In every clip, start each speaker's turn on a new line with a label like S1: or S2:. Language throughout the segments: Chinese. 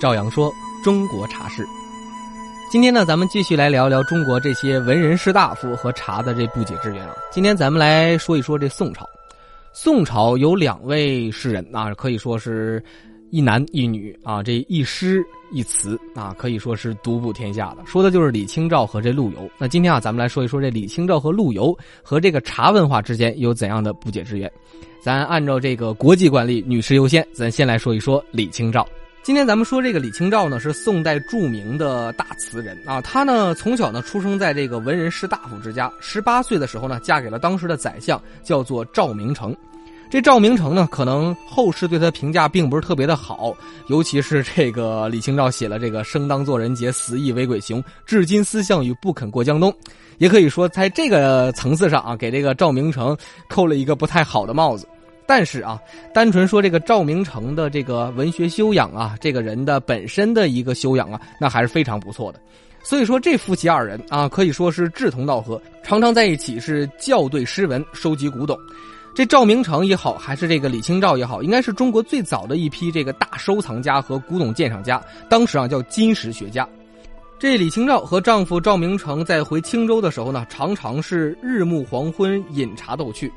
S1: 赵阳说中国茶事。今天呢，咱们继续来聊聊中国这些文人士大夫和茶的这不解之缘啊。今天咱们来说一说这宋朝。宋朝有两位诗人啊，可以说是一男一女啊，这一诗一词啊，可以说是独步天下的。说的就是李清照和这陆游。那今天啊，咱们来说一说这李清照和陆游和这个茶文化之间有怎样的不解之缘。咱按照这个国际惯例，女士优先，咱先来说一说李清照。今天咱们说这个李清照呢，是宋代著名的大词人啊。她呢从小呢出生在这个文人士大夫之家，十八岁的时候呢嫁给了当时的宰相，叫做赵明诚。这赵明诚呢，可能后世对他评价并不是特别的好，尤其是这个李清照写了这个“生当作人杰，死亦为鬼雄”，至今思项羽，不肯过江东。也可以说在这个层次上啊，给这个赵明诚扣了一个不太好的帽子。但是啊，单纯说这个赵明诚的这个文学修养啊，这个人的本身的一个修养啊，那还是非常不错的。所以说这夫妻二人啊，可以说是志同道合，常常在一起是校对诗文，收集古董。这赵明诚也好，还是这个李清照也好，应该是中国最早的一批这个大收藏家和古董鉴赏家，当时啊叫金石学家。这李清照和丈夫赵明诚在回青州的时候呢，常常是日暮黄昏饮茶逗趣。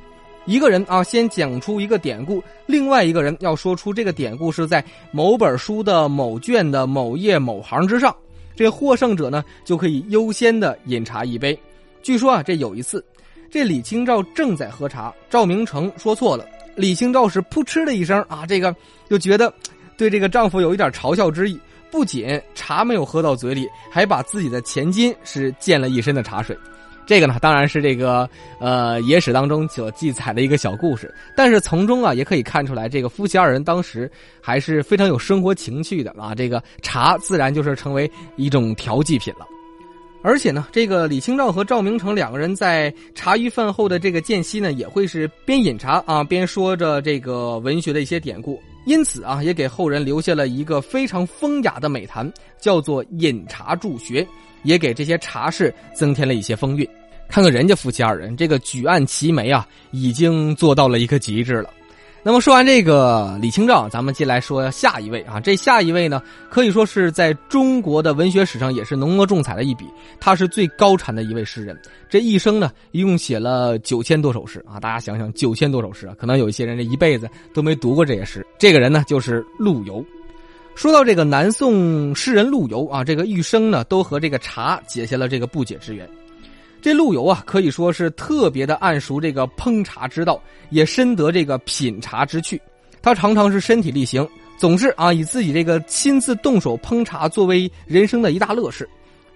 S1: 一个人啊，先讲出一个典故，另外一个人要说出这个典故是在某本书的某卷的某页某行之上，这获胜者呢就可以优先的饮茶一杯。据说啊，这有一次，这李清照正在喝茶，赵明诚说错了，李清照是扑哧的一声啊，这个就觉得对这个丈夫有一点嘲笑之意，不仅茶没有喝到嘴里，还把自己的前襟是溅了一身的茶水。这个呢，当然是这个呃野史当中所记载的一个小故事，但是从中啊也可以看出来，这个夫妻二人当时还是非常有生活情趣的啊。这个茶自然就是成为一种调剂品了，而且呢，这个李清照和赵明诚两个人在茶余饭后的这个间隙呢，也会是边饮茶啊边说着这个文学的一些典故，因此啊也给后人留下了一个非常风雅的美谈，叫做饮茶助学。也给这些茶室增添了一些风韵。看看人家夫妻二人，这个举案齐眉啊，已经做到了一个极致了。那么说完这个李清照，咱们进来说下一位啊。这下一位呢，可以说是在中国的文学史上也是浓墨重彩的一笔。他是最高产的一位诗人，这一生呢，一共写了九千多首诗啊。大家想想，九千多首诗啊，可能有一些人这一辈子都没读过这些诗。这个人呢，就是陆游。说到这个南宋诗人陆游啊，这个一生呢都和这个茶结下了这个不解之缘。这陆游啊，可以说是特别的谙熟这个烹茶之道，也深得这个品茶之趣。他常常是身体力行，总是啊以自己这个亲自动手烹茶作为人生的一大乐事。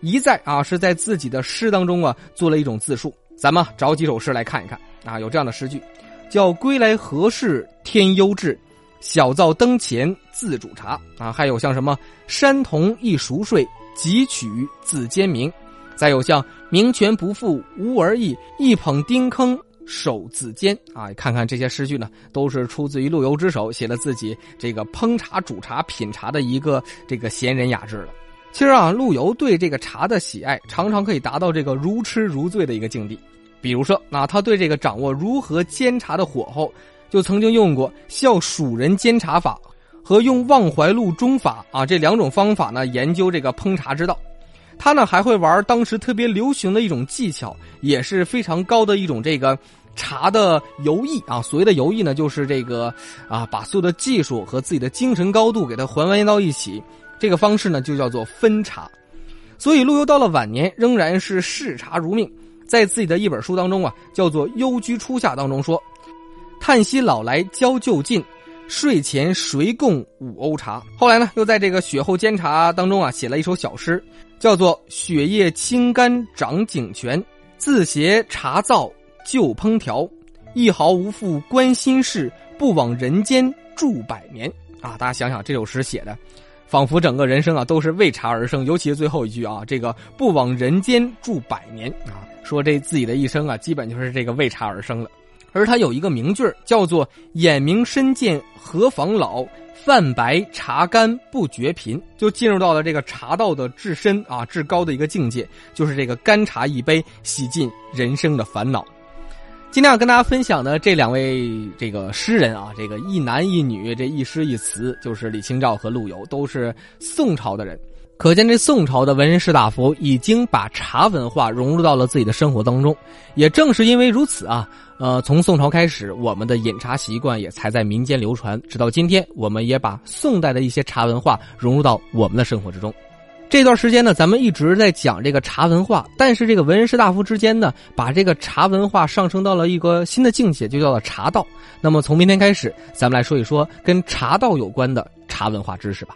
S1: 一再啊是在自己的诗当中啊做了一种自述。咱们找几首诗来看一看啊，有这样的诗句，叫“归来何事天忧至”。小灶灯前自煮茶啊，还有像什么山童一熟睡，汲取自煎茗，再有像名泉不复无而意，一捧丁坑手自煎啊。看看这些诗句呢，都是出自于陆游之手，写了自己这个烹茶、煮茶、品茶的一个这个闲人雅致了。其实啊，陆游对这个茶的喜爱，常常可以达到这个如痴如醉的一个境地。比如说啊，他对这个掌握如何煎茶的火候。就曾经用过效蜀人煎茶法和用忘怀录中法啊这两种方法呢研究这个烹茶之道，他呢还会玩当时特别流行的一种技巧，也是非常高的一种这个茶的游艺啊。所谓的游艺呢，就是这个啊把所有的技术和自己的精神高度给它还原到一起，这个方式呢就叫做分茶。所以陆游到了晚年仍然是嗜茶如命，在自己的一本书当中啊叫做《幽居初夏》当中说。叹息老来交旧尽，睡前谁共五瓯茶？后来呢，又在这个雪后煎茶当中啊，写了一首小诗，叫做《雪夜清甘长井泉，自携茶灶旧烹调，一毫无负关心事，不枉人间住百年》啊！大家想想这首诗写的，仿佛整个人生啊都是为茶而生，尤其是最后一句啊，这个“不枉人间住百年”啊，说这自己的一生啊，基本就是这个为茶而生了。而他有一个名句叫做“眼明身见何妨老，饭白茶干不觉贫”，就进入到了这个茶道的至深啊、至高的一个境界，就是这个干茶一杯，洗尽人生的烦恼。今天要跟大家分享的这两位这个诗人啊，这个一男一女，这一诗一词，就是李清照和陆游，都是宋朝的人。可见这宋朝的文人士大夫已经把茶文化融入到了自己的生活当中。也正是因为如此啊，呃，从宋朝开始，我们的饮茶习惯也才在民间流传，直到今天，我们也把宋代的一些茶文化融入到我们的生活之中。这段时间呢，咱们一直在讲这个茶文化，但是这个文人士大夫之间呢，把这个茶文化上升到了一个新的境界，就叫做茶道。那么从明天开始，咱们来说一说跟茶道有关的茶文化知识吧。